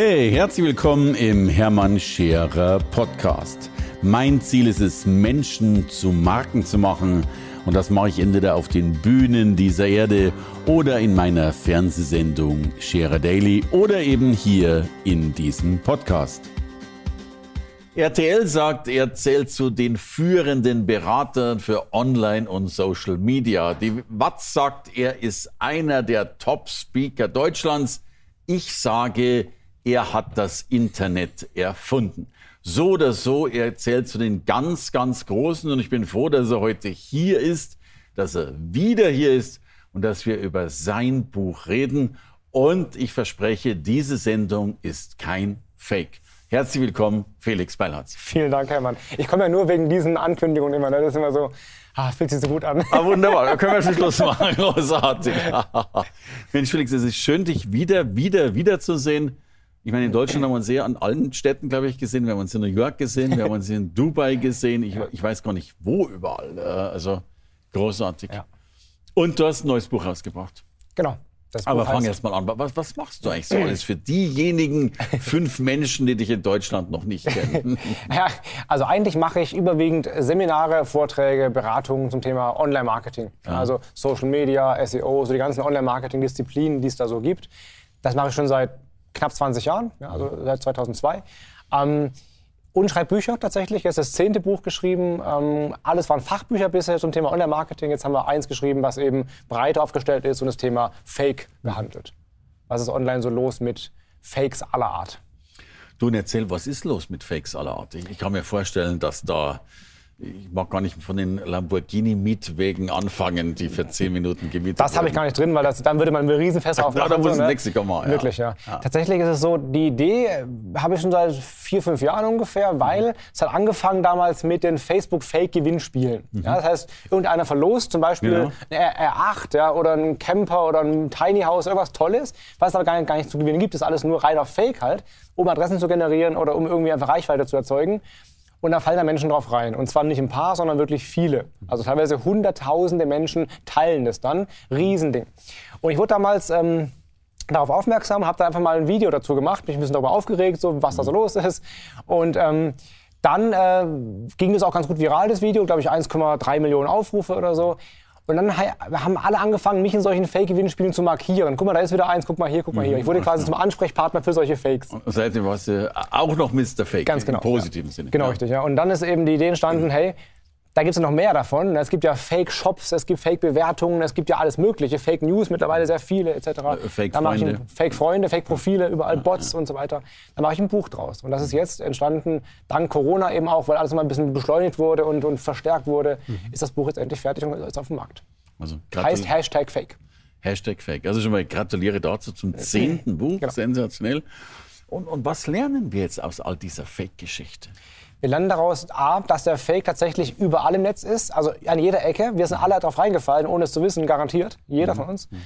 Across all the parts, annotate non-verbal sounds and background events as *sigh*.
Hey, herzlich willkommen im Hermann Scherer Podcast. Mein Ziel ist es, Menschen zu Marken zu machen. Und das mache ich entweder auf den Bühnen dieser Erde oder in meiner Fernsehsendung Scherer Daily oder eben hier in diesem Podcast. RTL sagt, er zählt zu den führenden Beratern für Online und Social Media. Die Watz sagt, er ist einer der Top-Speaker Deutschlands. Ich sage, er hat das Internet erfunden. So oder so, er zählt zu den ganz, ganz Großen und ich bin froh, dass er heute hier ist, dass er wieder hier ist und dass wir über sein Buch reden. Und ich verspreche, diese Sendung ist kein Fake. Herzlich willkommen, Felix Beilharz. Vielen Dank, Hermann. Ich komme ja nur wegen diesen Ankündigungen immer. Ne? Das ist immer so, ah, fühlt sich so gut an. Ah, wunderbar, da können wir schon Schluss *laughs* machen. Großartig. *laughs* Mensch, Felix, es ist schön, dich wieder, wieder, wieder zu sehen. Ich meine, in Deutschland haben wir uns sehr an allen Städten, glaube ich, gesehen. Wir haben uns in New York gesehen, wir haben uns in Dubai gesehen. Ich, ich weiß gar nicht, wo überall. Also großartig. Ja. Und du hast ein neues Buch rausgebracht. Genau. Aber fang erst mal an. Was, was, machst du eigentlich so alles für diejenigen *laughs* fünf Menschen, die dich in Deutschland noch nicht kennen? *laughs* ja, also eigentlich mache ich überwiegend Seminare, Vorträge, Beratungen zum Thema Online-Marketing. Ja. Also Social Media, SEO, so die ganzen Online-Marketing-Disziplinen, die es da so gibt. Das mache ich schon seit knapp 20 Jahren, ja, also seit 2002. Ähm, und schreibt Bücher tatsächlich. Jetzt das zehnte Buch geschrieben. Ähm, alles waren Fachbücher bisher zum Thema Online-Marketing. Jetzt haben wir eins geschrieben, was eben breiter aufgestellt ist und das Thema Fake behandelt. Was ist online so los mit Fakes aller Art? Du, und erzähl, was ist los mit Fakes aller Art? Ich kann mir vorstellen, dass da ich mag gar nicht von den Lamborghini-Mietwegen anfangen, die für zehn Minuten gemietet Das habe ich gar nicht drin, weil das, dann würde man ein Riesenfest aufmachen. Ja, da muss so, ein ne? Lexikon mal. Ja. Wirklich, ja. ja. Tatsächlich ist es so, die Idee äh, habe ich schon seit vier, fünf Jahren ungefähr, weil mhm. es hat angefangen damals mit den Facebook-Fake-Gewinnspielen. Mhm. Ja, das heißt, irgendeiner verlost zum Beispiel ein R8 ja, oder ein Camper oder ein Tiny House, irgendwas Tolles, was es aber gar nicht, gar nicht zu gewinnen gibt. Das ist alles nur rein auf Fake halt, um Adressen zu generieren oder um irgendwie einfach Reichweite zu erzeugen. Und da fallen da Menschen drauf rein. Und zwar nicht ein paar, sondern wirklich viele. Also teilweise hunderttausende Menschen teilen das dann. Riesending. Und ich wurde damals ähm, darauf aufmerksam, habe da einfach mal ein Video dazu gemacht, mich ein bisschen darüber aufgeregt, so, was da so los ist. Und ähm, dann äh, ging es auch ganz gut viral, das Video, glaube ich 1,3 Millionen Aufrufe oder so. Und dann haben alle angefangen, mich in solchen Fake-Gewinnspielen zu markieren. Guck mal, da ist wieder eins, guck mal hier, guck mal hier. Ich wurde quasi zum Ansprechpartner für solche Fakes. Und seitdem warst du auch noch Mr. Fake. Ganz genau. Im positiven ja. Sinne. Genau, ja. richtig. Ja. Und dann ist eben die Idee entstanden, hey, da gibt es noch mehr davon. Es gibt ja Fake-Shops, es gibt Fake-Bewertungen, es gibt ja alles Mögliche. Fake News mittlerweile sehr viele etc. Äh, Fake-Freunde. Fake-Freunde, Fake-Profile, überall Bots und so weiter. Da mache ich ein Buch draus. Und das ist jetzt entstanden, dank Corona eben auch, weil alles mal ein bisschen beschleunigt wurde und, und verstärkt wurde, mhm. ist das Buch jetzt endlich fertig und ist auf dem Markt. Also heißt Hashtag Fake. Hashtag Fake. Also schon mal gratuliere dazu zum zehnten Buch. Genau. Sensationell. Und, und was lernen wir jetzt aus all dieser Fake-Geschichte? Wir lernen daraus, A, dass der Fake tatsächlich überall im Netz ist, also an jeder Ecke. Wir sind alle darauf reingefallen, ohne es zu wissen, garantiert. Jeder mhm. von uns. Mhm.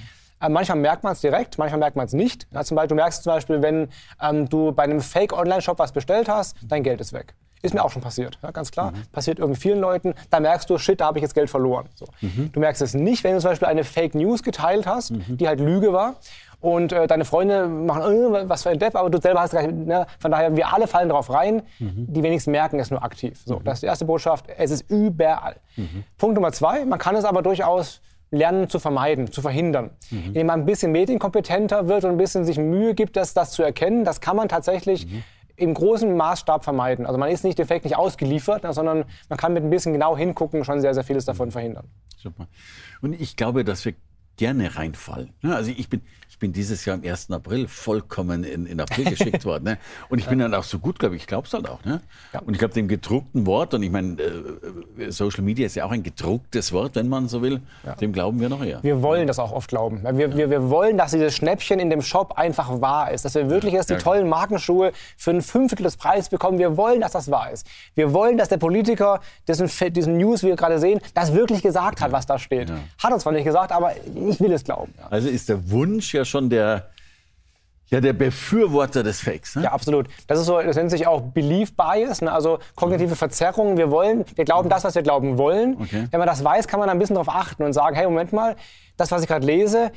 Manchmal merkt man es direkt, manchmal merkt man es nicht. Ja, zum Beispiel, du merkst zum Beispiel, wenn ähm, du bei einem Fake-Online-Shop was bestellt hast, dein Geld ist weg. Ist mir auch schon passiert, ja, ganz klar. Mhm. Passiert irgendwie vielen Leuten. Da merkst du, shit, da habe ich jetzt Geld verloren. So. Mhm. Du merkst es nicht, wenn du zum Beispiel eine Fake News geteilt hast, mhm. die halt Lüge war und äh, deine Freunde machen, äh, was für ein Depp, aber du selber hast gar nicht, ne? von daher, wir alle fallen drauf rein, mhm. die wenigsten merken es nur aktiv. So, mhm. das ist die erste Botschaft, es ist überall. Mhm. Punkt Nummer zwei, man kann es aber durchaus lernen zu vermeiden, zu verhindern. Mhm. Indem man ein bisschen medienkompetenter wird und ein bisschen sich Mühe gibt, das, das zu erkennen, das kann man tatsächlich mhm. im großen Maßstab vermeiden. Also man ist nicht defekt nicht ausgeliefert, sondern man kann mit ein bisschen genau hingucken schon sehr, sehr vieles davon verhindern. Super. Und ich glaube, dass wir gerne reinfallen. Also ich bin, bin dieses Jahr am 1. April vollkommen in, in April geschickt worden. Ne? Und ich bin dann auch so gut, glaube ich, ich glaube es halt auch. Ne? Ja. Und ich glaube, dem gedruckten Wort, und ich meine, äh, Social Media ist ja auch ein gedrucktes Wort, wenn man so will, ja. dem glauben wir noch eher. Wir wollen das auch oft glauben. Wir, wir, wir wollen, dass dieses Schnäppchen in dem Shop einfach wahr ist. Dass wir wirklich erst die tollen Markenschuhe für ein Fünftel des Preises bekommen. Wir wollen, dass das wahr ist. Wir wollen, dass der Politiker diesen, diesen News, wie wir gerade sehen, das wirklich gesagt hat, was da steht. Hat uns zwar nicht gesagt, aber ich will es glauben. Also ist der Wunsch ja schon der, ja, der Befürworter des Fakes. Ne? Ja, absolut. Das ist so, das nennt sich auch Belief Bias, ne? also kognitive Verzerrung. Wir wollen, wir glauben das, was wir glauben wollen. Okay. Wenn man das weiß, kann man ein bisschen darauf achten und sagen, hey, Moment mal, das, was ich gerade lese,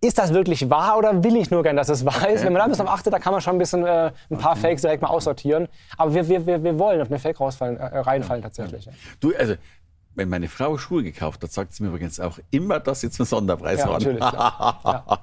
ist das wirklich wahr oder will ich nur gern, dass es wahr ist? Wenn man da ein bisschen auf achtet, da kann man schon ein bisschen äh, ein paar okay. Fakes direkt mal aussortieren. Aber wir, wir, wir, wir wollen auf eine Fake rausfallen, äh, reinfallen tatsächlich. Du, also wenn meine Frau Schuhe gekauft hat, sagt sie mir übrigens auch immer, dass sie einen Sonderpreis ja, haben. Natürlich, *laughs* ja.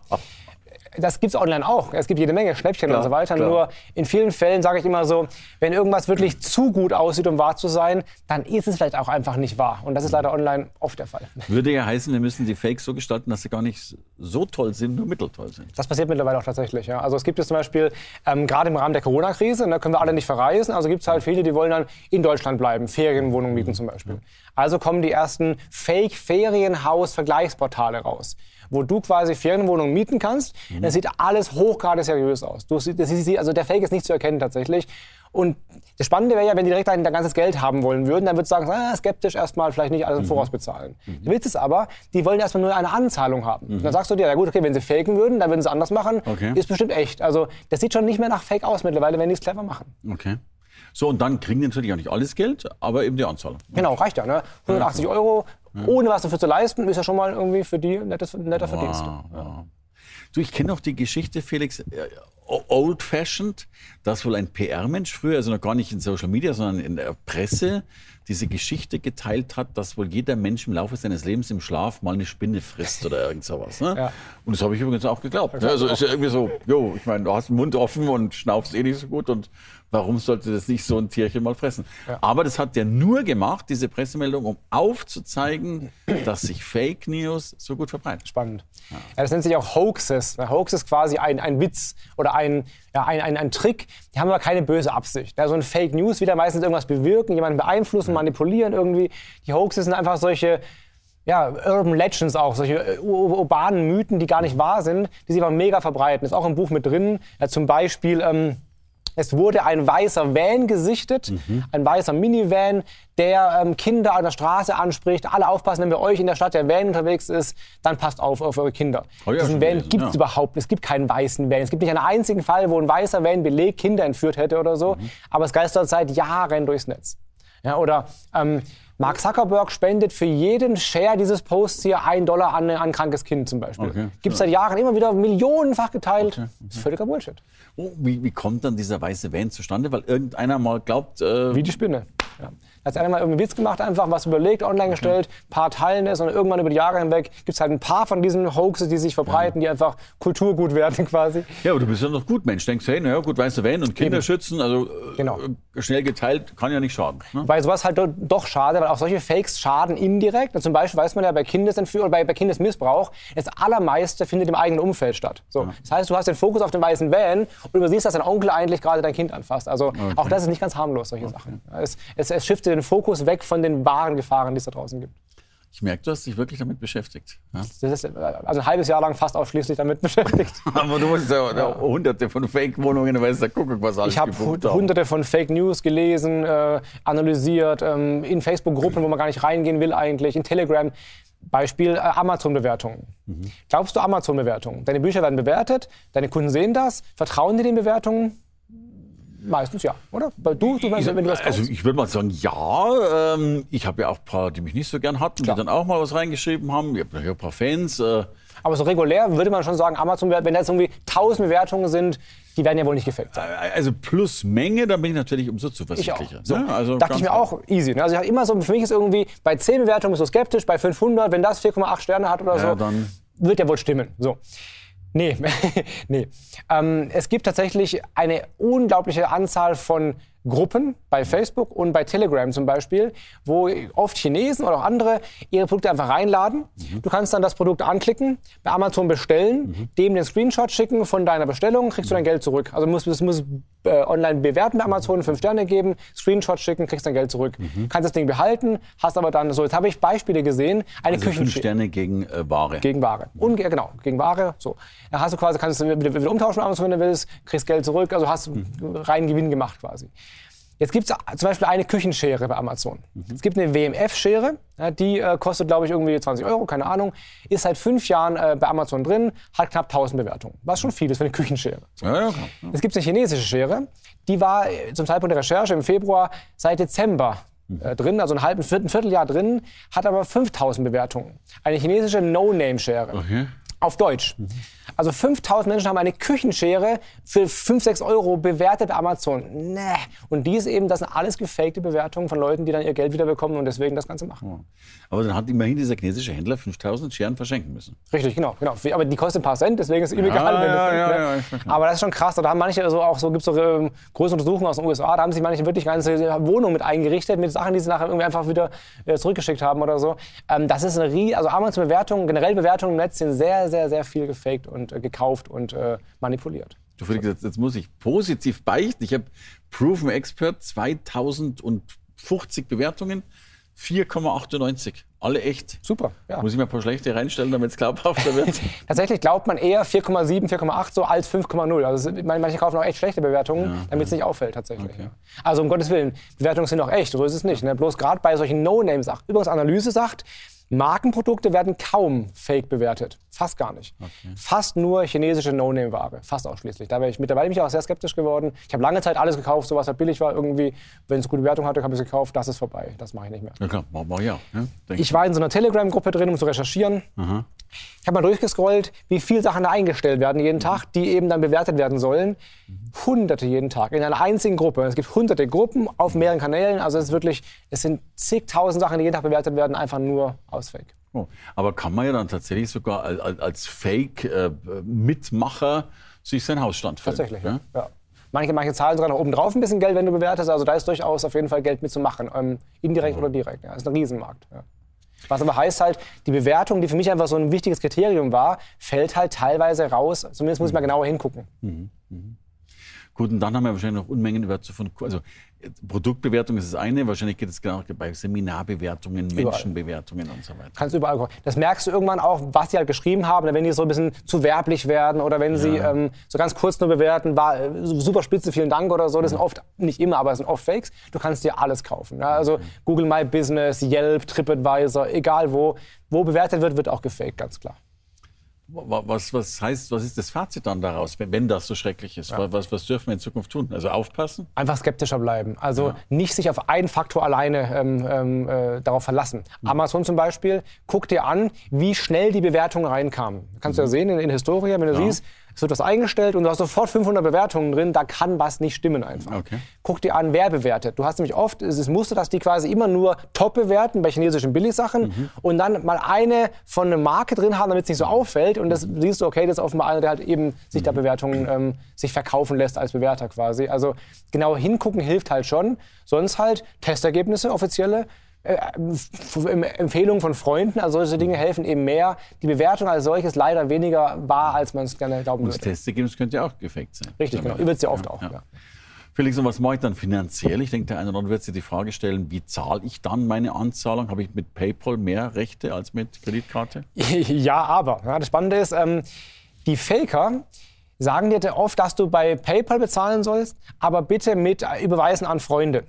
Das gibt es online auch. Es gibt jede Menge Schnäppchen klar, und so weiter. Klar. Nur in vielen Fällen sage ich immer so, wenn irgendwas wirklich zu gut aussieht, um wahr zu sein, dann ist es vielleicht auch einfach nicht wahr. Und das ist leider online oft der Fall. *laughs* Würde ja heißen, wir müssen die Fakes so gestalten, dass sie gar nicht so toll sind, nur mitteltoll sind. Das passiert mittlerweile auch tatsächlich. Ja. Also es gibt es zum Beispiel, ähm, gerade im Rahmen der Corona-Krise, da ne, können wir alle nicht verreisen. Also gibt es halt viele, die wollen dann in Deutschland bleiben, Ferienwohnungen mieten zum Beispiel. Also kommen die ersten Fake-Ferienhaus-Vergleichsportale raus wo du quasi Ferienwohnungen mieten kannst. Mhm. Das sieht alles hochgradig seriös aus. Du, das ist, also der Fake ist nicht zu erkennen tatsächlich. Und das Spannende wäre ja, wenn die direkt dein, dein ganzes Geld haben wollen würden, dann würdest du sagen, ah, skeptisch erstmal, vielleicht nicht alles im mhm. Voraus bezahlen. Mhm. Der Witz ist aber, die wollen erstmal nur eine Anzahlung haben. Mhm. Dann sagst du dir, ja gut, okay, wenn sie faken würden, dann würden sie anders machen. Okay. Ist bestimmt echt. Also das sieht schon nicht mehr nach Fake aus mittlerweile, wenn die es clever machen. Okay. So, und dann kriegen die natürlich auch nicht alles Geld, aber eben die Anzahlung. Genau, reicht ja. Ne? 180 ja. Euro, ohne was dafür zu leisten, ist ja schon mal irgendwie für die nettes, netter wow, Verdienst. Ja. Du, ich kenne auch die Geschichte, Felix, äh, old-fashioned, dass wohl ein PR-Mensch früher, also noch gar nicht in Social Media, sondern in der Presse, diese Geschichte geteilt hat, dass wohl jeder Mensch im Laufe seines Lebens im Schlaf mal eine Spinne frisst oder irgend sowas. Ne? Ja. Und das habe ich übrigens auch geglaubt. Ne? Also ist ja irgendwie so, jo, ich meine, du hast den Mund offen und schnaufst eh nicht so gut und warum sollte das nicht so ein Tierchen mal fressen? Ja. Aber das hat der nur gemacht, diese Pressemeldung, um aufzuzeigen, dass sich Fake News so gut verbreiten. Spannend. Ja. ja das nennt sich auch Hoaxes. Hoax ist quasi ein, ein Witz oder ein, ja, ein, ein, ein Trick. Die haben aber keine böse Absicht. Ja, so ein Fake News wieder meistens irgendwas bewirken, jemanden beeinflussen, manipulieren irgendwie. Die Hoaxes sind einfach solche ja, Urban Legends auch, solche äh, urbanen Mythen, die gar nicht wahr sind, die sich aber mega verbreiten. Ist auch im Buch mit drin. Ja, zum Beispiel ähm, es wurde ein weißer Van gesichtet, mhm. ein weißer Minivan, der ähm, Kinder an der Straße anspricht. Alle aufpassen, wenn bei euch in der Stadt der Van unterwegs ist, dann passt auf auf eure Kinder. Oh ja, Diesen Van gibt es ja. überhaupt Es gibt keinen weißen Van. Es gibt nicht einen einzigen Fall, wo ein weißer Van belegt Kinder entführt hätte oder so. Mhm. Aber es geistert seit Jahren durchs Netz. Ja, oder ähm, Mark Zuckerberg spendet für jeden Share dieses Posts hier einen Dollar an ein krankes Kind zum Beispiel. Okay, Gibt es seit Jahren immer wieder millionenfach geteilt. Okay, okay. Das ist völliger Bullshit. Oh, wie, wie, kommt dann dieser weiße Van zustande? Weil irgendeiner mal glaubt... Äh wie die Spinne. Ja. Da hat einer mal irgendwie Witz gemacht, einfach was überlegt, online gestellt, ein paar teilen es und irgendwann über die Jahre hinweg gibt es halt ein paar von diesen Hoaxes, die sich verbreiten, ja. die einfach Kulturgut werden *laughs* quasi. Ja, aber du bist ja noch gut Mensch. Denkst, hey, naja, gut, weißt du, wenn und Kinder Eben. schützen, also äh, genau. schnell geteilt, kann ja nicht schaden. Ne? Weil sowas halt doch schade, weil auch solche Fakes schaden indirekt. Und zum Beispiel weiß man ja bei Kindesentführung oder bei, bei Kindesmissbrauch, das allermeiste findet im eigenen Umfeld statt. So. Ja. Das heißt, du hast den Fokus auf den weißen Van und übersiehst, dass dein Onkel eigentlich gerade dein Kind anfasst. Also okay. auch das ist nicht ganz harmlos, solche okay. Sachen. Es, es, es shiftet den Fokus weg von den wahren Gefahren, die es da draußen gibt. Ich merke, du hast dich wirklich damit beschäftigt. Ja? Ist, also ein halbes Jahr lang fast ausschließlich damit *laughs* beschäftigt. *laughs* Aber du hast ja, ja. hunderte von Fake-Wohnungen, weißt du, guck, was alles Ich habe hunderte von Fake News gelesen, äh, analysiert, ähm, in Facebook-Gruppen, wo man gar nicht reingehen will eigentlich, in Telegram. Beispiel äh, Amazon-Bewertungen. Mhm. Glaubst du Amazon-Bewertungen? Deine Bücher werden bewertet, deine Kunden sehen das, vertrauen dir den Bewertungen? Meistens ja, oder? Weil du, du meinst, wenn du was Also ich würde mal sagen, ja. Ähm, ich habe ja auch ein paar, die mich nicht so gern hatten, Klar. die dann auch mal was reingeschrieben haben. Ich habe ein paar Fans. Äh. Aber so regulär würde man schon sagen, Amazon, wenn da jetzt irgendwie 1000 Bewertungen sind, die werden ja wohl nicht gefaked sein. Äh, also plus Menge, da bin ich natürlich umso zuversichtlicher. So, ne? also dachte ich mir auch easy. Ne? Also ich immer so, für mich ist irgendwie, bei 10 Bewertungen bist du skeptisch, bei 500, wenn das 4,8 Sterne hat oder ja, so, dann wird ja wohl stimmen. So. Nee, *laughs* nee. Ähm, es gibt tatsächlich eine unglaubliche Anzahl von Gruppen bei Facebook und bei Telegram zum Beispiel, wo oft Chinesen oder auch andere ihre Produkte einfach reinladen. Mhm. Du kannst dann das Produkt anklicken, bei Amazon bestellen, mhm. dem den Screenshot schicken von deiner Bestellung, kriegst du dein Geld zurück. Also musst, du musst äh, online bewerten bei Amazon, fünf Sterne geben, Screenshot schicken, kriegst dein Geld zurück. Mhm. Kannst das Ding behalten, hast aber dann so, jetzt habe ich Beispiele gesehen, eine also Küchen fünf Sterne gegen äh, Ware. Gegen Ware. Und, ja, genau, gegen Ware. So. Da hast du quasi, kannst du wieder, wieder umtauschen bei Amazon, wenn du willst, kriegst Geld zurück, also hast mhm. reinen Gewinn gemacht quasi. Jetzt gibt es zum Beispiel eine Küchenschere bei Amazon. Mhm. Es gibt eine WMF-Schere, die äh, kostet, glaube ich, irgendwie 20 Euro, keine Ahnung. Ist seit fünf Jahren äh, bei Amazon drin, hat knapp 1000 Bewertungen. Was schon viel ist für eine Küchenschere. Ja, ja. Es gibt eine chinesische Schere, die war äh, zum Zeitpunkt der Recherche im Februar seit Dezember mhm. drin, also ein halbes, Vierteljahr drin, hat aber 5000 Bewertungen. Eine chinesische No-Name-Schere. Okay. Auf Deutsch. Also 5000 Menschen haben eine Küchenschere für 5, 6 Euro bewertet bei Amazon. Nee. Und die ist eben, das sind alles gefakte Bewertungen von Leuten, die dann ihr Geld wieder bekommen und deswegen das Ganze machen. Aber dann hat immerhin dieser chinesische Händler 5000 Scheren verschenken müssen. Richtig, genau, genau. Aber die kosten ein paar Cent, deswegen ist es ihm egal. ja, ja, ne? ja, verstehe. Aber das ist schon krass. Da haben manche so auch so, gibt es so ähm, große Untersuchungen aus den USA, da haben sich manche wirklich ganze Wohnungen mit eingerichtet, mit Sachen, die sie nachher irgendwie einfach wieder äh, zurückgeschickt haben oder so. Ähm, das ist eine rie also Amazon-Bewertungen, generell Bewertungen im Netz sind sehr, sehr, sehr viel gefaked und äh, gekauft und äh, manipuliert. Du Felix, jetzt, jetzt muss ich positiv beichten. Ich habe Proven Expert 2050 Bewertungen, 4,98. Alle echt. Super, ja. Muss ich mir ein paar schlechte reinstellen, damit es glaubhafter *laughs* wird? Tatsächlich glaubt man eher 4,7, 4,8 so als 5,0. Also manche kaufen auch echt schlechte Bewertungen, damit es nicht auffällt tatsächlich. Ja. Also um Gottes Willen, Bewertungen sind auch echt, so ist es nicht. Ne? Bloß gerade bei solchen No-Name-Sachen. Übrigens, Analyse sagt, Markenprodukte werden kaum fake bewertet. Fast gar nicht. Fast nur chinesische No-Name-Ware. Fast ausschließlich. Da bin ich mittlerweile bin ich auch sehr skeptisch geworden. Ich habe lange Zeit alles gekauft, so was halt billig war. Irgendwie, wenn es gute Bewertung hatte, habe ich es gekauft. Das ist vorbei. Das mache ich nicht mehr. ja klar, mach ich auch. Ich war in so einer Telegram-Gruppe drin, um zu recherchieren. Ich habe mal durchgescrollt, wie viele Sachen da eingestellt werden jeden Tag, die eben dann bewertet werden sollen. Hunderte jeden Tag in einer einzigen Gruppe. Es gibt hunderte Gruppen auf mehreren Kanälen. Also es ist wirklich, es sind zigtausend Sachen, die jeden Tag bewertet werden, einfach nur aus Fake. Oh. Aber kann man ja dann tatsächlich sogar als, als- Fake-Mitmacher sich sein Hausstand filmen? Tatsächlich, ja? ja. Manche, manche zahlen sogar noch oben drauf ein bisschen Geld, wenn du bewertest. Also da ist durchaus auf jeden Fall Geld mitzumachen. Ähm, indirekt oder direkt. Ja. Das ist ein Riesenmarkt. Ja. Was aber heißt halt, die Bewertung, die für mich einfach so ein wichtiges Kriterium war, fällt halt teilweise raus. Zumindest muss ich mal genauer hingucken. Gut, und dann haben wir wahrscheinlich noch Unmengen über von, also Produktbewertung ist das eine, wahrscheinlich geht es genau bei Seminarbewertungen, Menschenbewertungen und so weiter. Kannst du überall gucken. Das merkst du irgendwann auch, was die halt geschrieben haben, wenn die so ein bisschen zu werblich werden oder wenn sie ähm, so ganz kurz nur bewerten, war äh, super spitze, vielen Dank oder so. Das sind oft, nicht immer, aber es sind oft Fakes. Du kannst dir alles kaufen. Ja? Also Google My Business, Yelp, TripAdvisor, egal wo. Wo bewertet wird, wird auch gefaked, ganz klar. Wa- Was, was heißt, was ist das Fazit dann daraus, wenn, wenn das so schrecklich ist? Was, was dürfen wir in Zukunft tun? Also aufpassen? Einfach skeptischer bleiben. Also nicht sich auf einen Faktor alleine ähm, ähm, äh, darauf verlassen. Amazon zum Beispiel, guck dir an, wie schnell die Bewertungen reinkamen. Kannst du ja sehen in, in Historia, wenn du siehst, es wird was eingestellt und du hast sofort 500 Bewertungen drin, da kann was nicht stimmen einfach. Okay. Guck dir an, wer bewertet. Du hast nämlich oft, es ist Muster, dass die quasi immer nur top bewerten bei chinesischen Billigsachen und dann mal eine von einer Marke drin haben, damit es nicht so auffällt und das siehst du, okay, das ist offenbar einer, der halt eben sich da Bewertungen ähm, sich verkaufen lässt als Bewerter quasi. Also genau hingucken hilft halt schon. Sonst halt Testergebnisse, offizielle, äh, äh, Empfehlungen von Freunden, also solche Dinge mhm. helfen eben mehr. Die Bewertung als solches leider weniger wahr, als man es gerne glauben würde. Und würde. Das Testergebnis könnte ja auch gefaked sein. Richtig, genau. Wird es ja oft ja, auch. Ja. Ja. Felix, und was mache ich dann finanziell? Ich denke, der eine oder andere wird sich die Frage stellen, wie zahle ich dann meine Anzahlung? Habe ich mit PayPal mehr Rechte als mit Kreditkarte? *laughs* ja, aber. Ja, das Spannende ist, ähm, die Faker sagen dir oft, dass du bei PayPal bezahlen sollst, aber bitte mit äh, Überweisen an Freunde.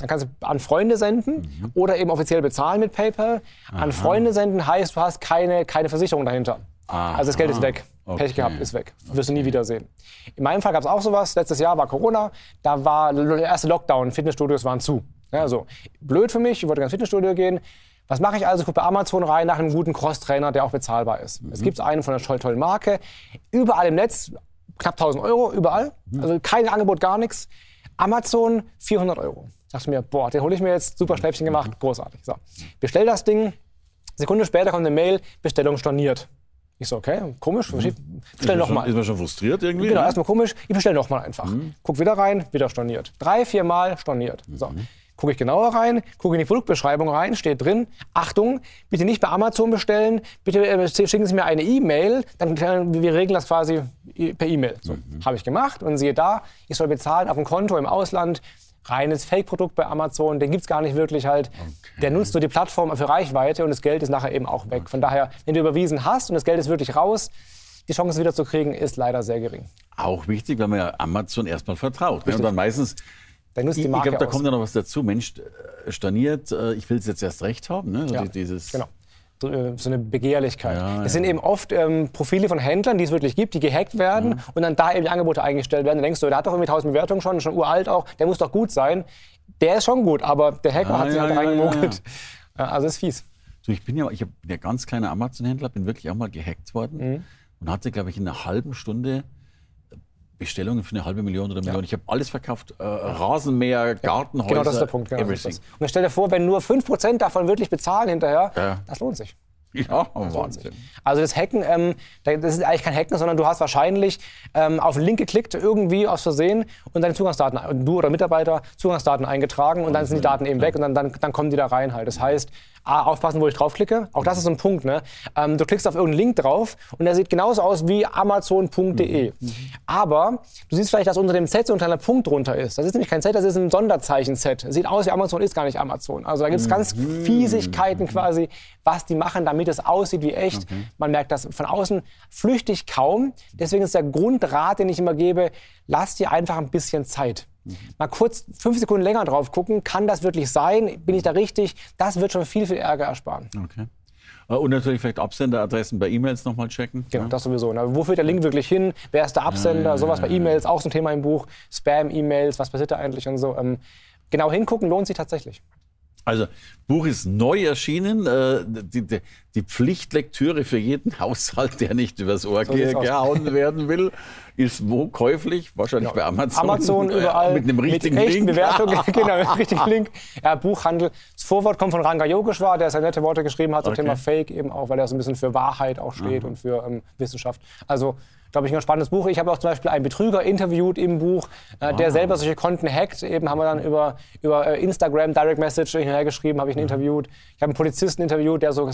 Dann kannst du an Freunde senden oder eben offiziell bezahlen mit PayPal. An Freunde senden heißt, du hast keine, keine Versicherung dahinter. Also das Geld ist weg. Okay. Pech gehabt, ist weg. Wirst du nie wiedersehen. In meinem Fall gab es auch sowas. Letztes Jahr war Corona. Da war der erste Lockdown. Fitnessstudios waren zu. Ja, so. Blöd für mich. Ich wollte ins Fitnessstudio gehen. Was mache ich also? Ich gucke bei Amazon rein nach einem guten Cross-Trainer, der auch bezahlbar ist. Es gibt einen von einer toll, tollen Marke. Überall im Netz, knapp 1000 Euro, überall. Also kein Angebot, gar nichts. Amazon 400 Euro. Dachte mir, boah, den hole ich mir jetzt. Super Schnäppchen gemacht, großartig. So. Bestell das Ding. Sekunde später kommt eine Mail, Bestellung storniert. Ich so, okay, komisch. Bestell Ist man nochmal. Ist man schon frustriert irgendwie? Genau, ne? erstmal komisch. Ich bestelle nochmal einfach. Guck wieder rein, wieder storniert. Drei, vier Mal storniert. So. Gucke ich genauer rein, gucke in die Produktbeschreibung rein, steht drin, Achtung, bitte nicht bei Amazon bestellen, bitte äh, schicken Sie mir eine E-Mail, dann können wir regeln das quasi per E-Mail. So, Habe ich gemacht und siehe da, ich soll bezahlen auf dem Konto im Ausland, reines Fake-Produkt bei Amazon, den gibt's gar nicht wirklich halt. Der nutzt nur die Plattform für Reichweite und das Geld ist nachher eben auch weg. Von daher, wenn du überwiesen hast und das Geld ist wirklich raus, die Chance es wieder zu kriegen, ist leider sehr gering. Auch wichtig, weil man ja Amazon erstmal vertraut. Ne? Und dann meistens, nutzt ich, ich glaube, da aus. kommt ja noch was dazu. Mensch, äh, storniert, äh, ich will es jetzt erst recht haben. Ne? So Ja, die- Dieses, Genau. So, äh, so eine Begehrlichkeit. Ja, es sind eben oft ähm, Profile von Händlern, die es wirklich gibt, die gehackt werden und dann da eben die Angebote eingestellt werden. Dann denkst du, der hat doch irgendwie 1000 Bewertungen schon, schon uralt auch, der muss doch gut sein. Der ist schon gut, aber der Hacker Ja, hat sich ja, halt reingemogelt. Also ist fies. Du, ich bin ja, ich bin ja ganz kleiner Amazon-Händler, bin wirklich auch mal gehackt worden. Mhm. und hatte, glaube ich, in einer halben Stunde Bestellungen für eine halbe Million oder Million. Ja. Ich habe alles verkauft. Äh, Rasenmäher, Gartenhäuser. Genau, das ist der Punkt. Genau, everything. Und stell dir vor, wenn nur 5% davon wirklich bezahlen hinterher, das lohnt sich. *laughs* Ja, Wahnsinn. Also das Hacken, ähm, das ist eigentlich kein Hacken, sondern du hast wahrscheinlich ähm, auf einen Link geklickt, irgendwie aus Versehen und deine Zugangsdaten, du oder Mitarbeiter, Zugangsdaten eingetragen und dann sind die Daten eben weg und dann, dann, dann kommen die da rein halt. Das heißt, A, aufpassen, wo ich draufklicke. Auch das ist so ein Punkt. Ne? Ähm, du klickst auf irgendeinen Link drauf und der sieht genauso aus wie amazon.de. Mhm. Aber du siehst vielleicht, dass unter dem Z so ein kleiner Punkt drunter ist. Das ist nämlich kein Z, das ist ein Sonderzeichen-Z. Sieht aus wie Amazon, ist gar nicht Amazon. Also da gibt es mhm. ganz Fiesigkeiten quasi, was die machen, damit es aussieht wie echt. Okay. Man merkt das von außen flüchtig kaum. Deswegen ist der Grundrat, den ich immer gebe, lass dir einfach ein bisschen Zeit. Mhm. Mal kurz fünf Sekunden länger drauf gucken, kann das wirklich sein? Bin ich da richtig? Das wird schon viel, viel Ärger ersparen. Okay. Äh, und natürlich vielleicht Absenderadressen bei E-Mails nochmal checken. Genau, ja. das sowieso. Ne? Wo führt der Link wirklich hin? Wer ist der Absender? Ja, Sowas bei E-Mails, auch so ein Thema im Buch. Spam-E-Mails, was passiert da eigentlich und so. Ähm, genau hingucken lohnt sich tatsächlich. Also, Buch ist neu erschienen. Äh, die, die, die, Pflichtlektüre für jeden *laughs* Haushalt, der nicht übers Ohr so gehauen werden will, ist wo käuflich? Wahrscheinlich ja, bei Amazon. Amazon *laughs* überall. Mit einem richtigen mit Link. Bewertungen, *laughs* genau, mit richtigen Link. Ja, Buchhandel. Das Vorwort kommt von Ranga Yogeshwar, der sehr nette Worte geschrieben hat zum okay. Thema Fake eben auch, weil er so ein bisschen für Wahrheit auch steht Aha. und für ähm, Wissenschaft. Also glaube ich, ein spannendes Buch. Ich habe auch zum Beispiel einen Betrüger interviewt im Buch, äh, der selber solche Konten hackt. Eben haben wir dann über, über äh, Instagram Direct Message hinhergeschrieben, habe ich ihn mhm. interviewt. Ich habe einen Polizisten interviewt, der so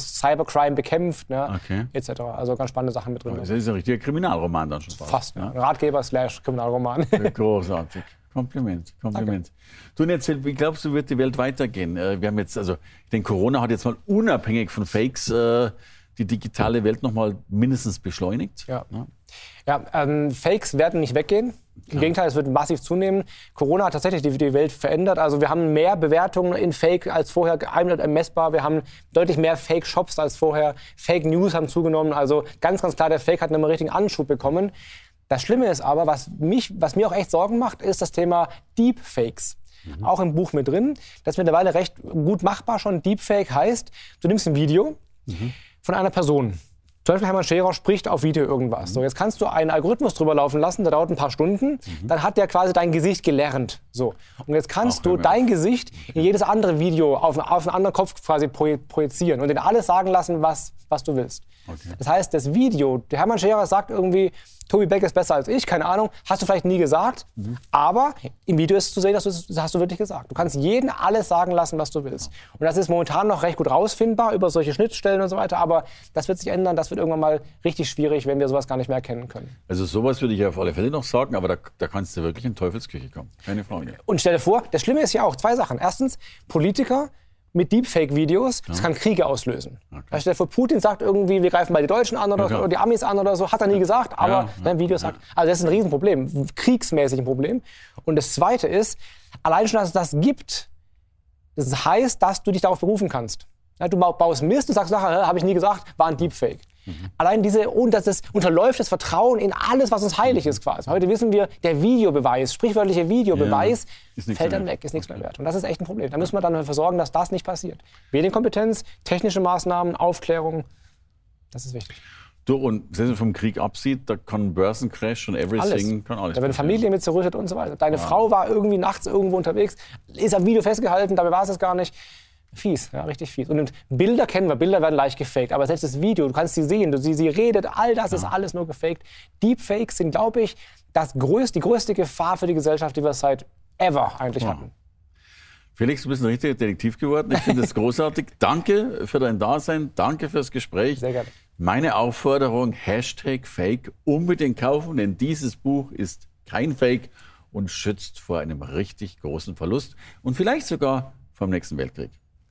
Cybercrime bekämpft, ne, okay. etc. Also ganz spannende Sachen mit drin. Das ist ein richtiger Kriminalroman dann schon fast. Fast, ja. Ratgeber slash Kriminalroman. Großartig. Kompliment, Kompliment. Danke. Du, erzähl, wie glaubst du, wird die Welt weitergehen? Äh, wir haben jetzt, also, ich denke, Corona hat jetzt mal unabhängig von Fakes äh, die digitale Welt noch mal mindestens beschleunigt. Ja. ja. Ja, ähm, Fakes werden nicht weggehen. Im Gegenteil, es wird massiv zunehmen. Corona hat tatsächlich die, die, Welt verändert. Also wir haben mehr Bewertungen in Fake als vorher, messbar. Wir haben deutlich mehr Fake-Shops als vorher. Fake News haben zugenommen. Also ganz, ganz klar, der Fake hat einen richtigen Anschub bekommen. Das Schlimme ist aber, was, mich, was mir auch echt Sorgen macht, ist das Thema Deepfakes. Mhm. Auch im Buch mit drin. Das ist mittlerweile recht gut machbar schon. Deepfake heißt, du nimmst ein Video mhm. von einer Person zum Beispiel Hermann Scherer spricht auf Video irgendwas. So, jetzt kannst du einen Algorithmus drüber laufen lassen, der dauert ein paar Stunden. Mhm. Dann hat der quasi dein Gesicht gelernt. So. Und jetzt kannst Auch du dein Gesicht in jedes andere Video auf, auf einen anderen Kopf quasi projizieren und den alles sagen lassen, was, was du willst. Okay. Das heißt, das Video, der Hermann Scherer sagt irgendwie, Tobi Beck ist besser als ich, keine Ahnung, hast du vielleicht nie gesagt, mhm. aber im Video ist zu sehen, dass du das hast du wirklich gesagt. Du kannst jeden alles sagen lassen, was du willst. Und das ist momentan noch recht gut rausfindbar über solche Schnittstellen und so weiter, aber das wird sich ändern, das wird irgendwann mal richtig schwierig, wenn wir sowas gar nicht mehr erkennen können. Also sowas würde ich auf alle Fälle noch sagen, aber da, da kannst du wirklich in Teufelsküche kommen, keine Frage. Und stell dir vor, das Schlimme ist ja auch zwei Sachen. Erstens, Politiker mit Deepfake-Videos, das kann Kriege auslösen. Okay. Also vor Putin sagt irgendwie, wir greifen mal die Deutschen an oder, ja, oder, die Amis an oder so, hat er nie gesagt, aber ja, sein Video sagt, also das ist ein Riesenproblem, kriegsmäßig ein Problem. Und das Zweite ist, allein schon, dass es das gibt, das heißt, dass du dich darauf berufen kannst. Ja, du baust Mist und sagst nachher, habe ich nie gesagt, war ein Deepfake. Mhm. Allein diese, und das ist, unterläuft das Vertrauen in alles, was uns heilig ist quasi. Heute wissen wir, der Videobeweis, sprichwörtliche Videobeweis, ja, fällt dann weg, ist nichts mehr wert. Und das ist echt ein Problem. Da müssen wir dann dafür sorgen, dass das nicht passiert. Medienkompetenz, technische Maßnahmen, Aufklärung, das ist wichtig. Du, und wenn man vom Krieg absieht, da kann Börsencrash und everything, alles. kann alles. Da werden Familien mit zerrüttet und so weiter. Deine ja. Frau war irgendwie nachts irgendwo unterwegs, ist am Video festgehalten, dabei war es es gar nicht. Fies, ja, richtig fies. Und Bilder kennen wir, Bilder werden leicht gefaked, aber selbst das Video, du kannst sie sehen, du, sie, sie redet, all das ja. ist alles nur gefaked. Deepfakes sind, glaube ich, das größte, die größte Gefahr für die Gesellschaft, die wir seit ever eigentlich ja. hatten. Felix, du bist ein richtiger Detektiv geworden. Ich finde das *laughs* großartig. danke für dein Dasein, danke fürs Gespräch. Sehr gerne. Meine Aufforderung, Hashtag Fake, unbedingt kaufen, denn dieses Buch ist kein Fake und schützt vor einem richtig großen Verlust und vielleicht sogar vom nächsten Weltkrieg.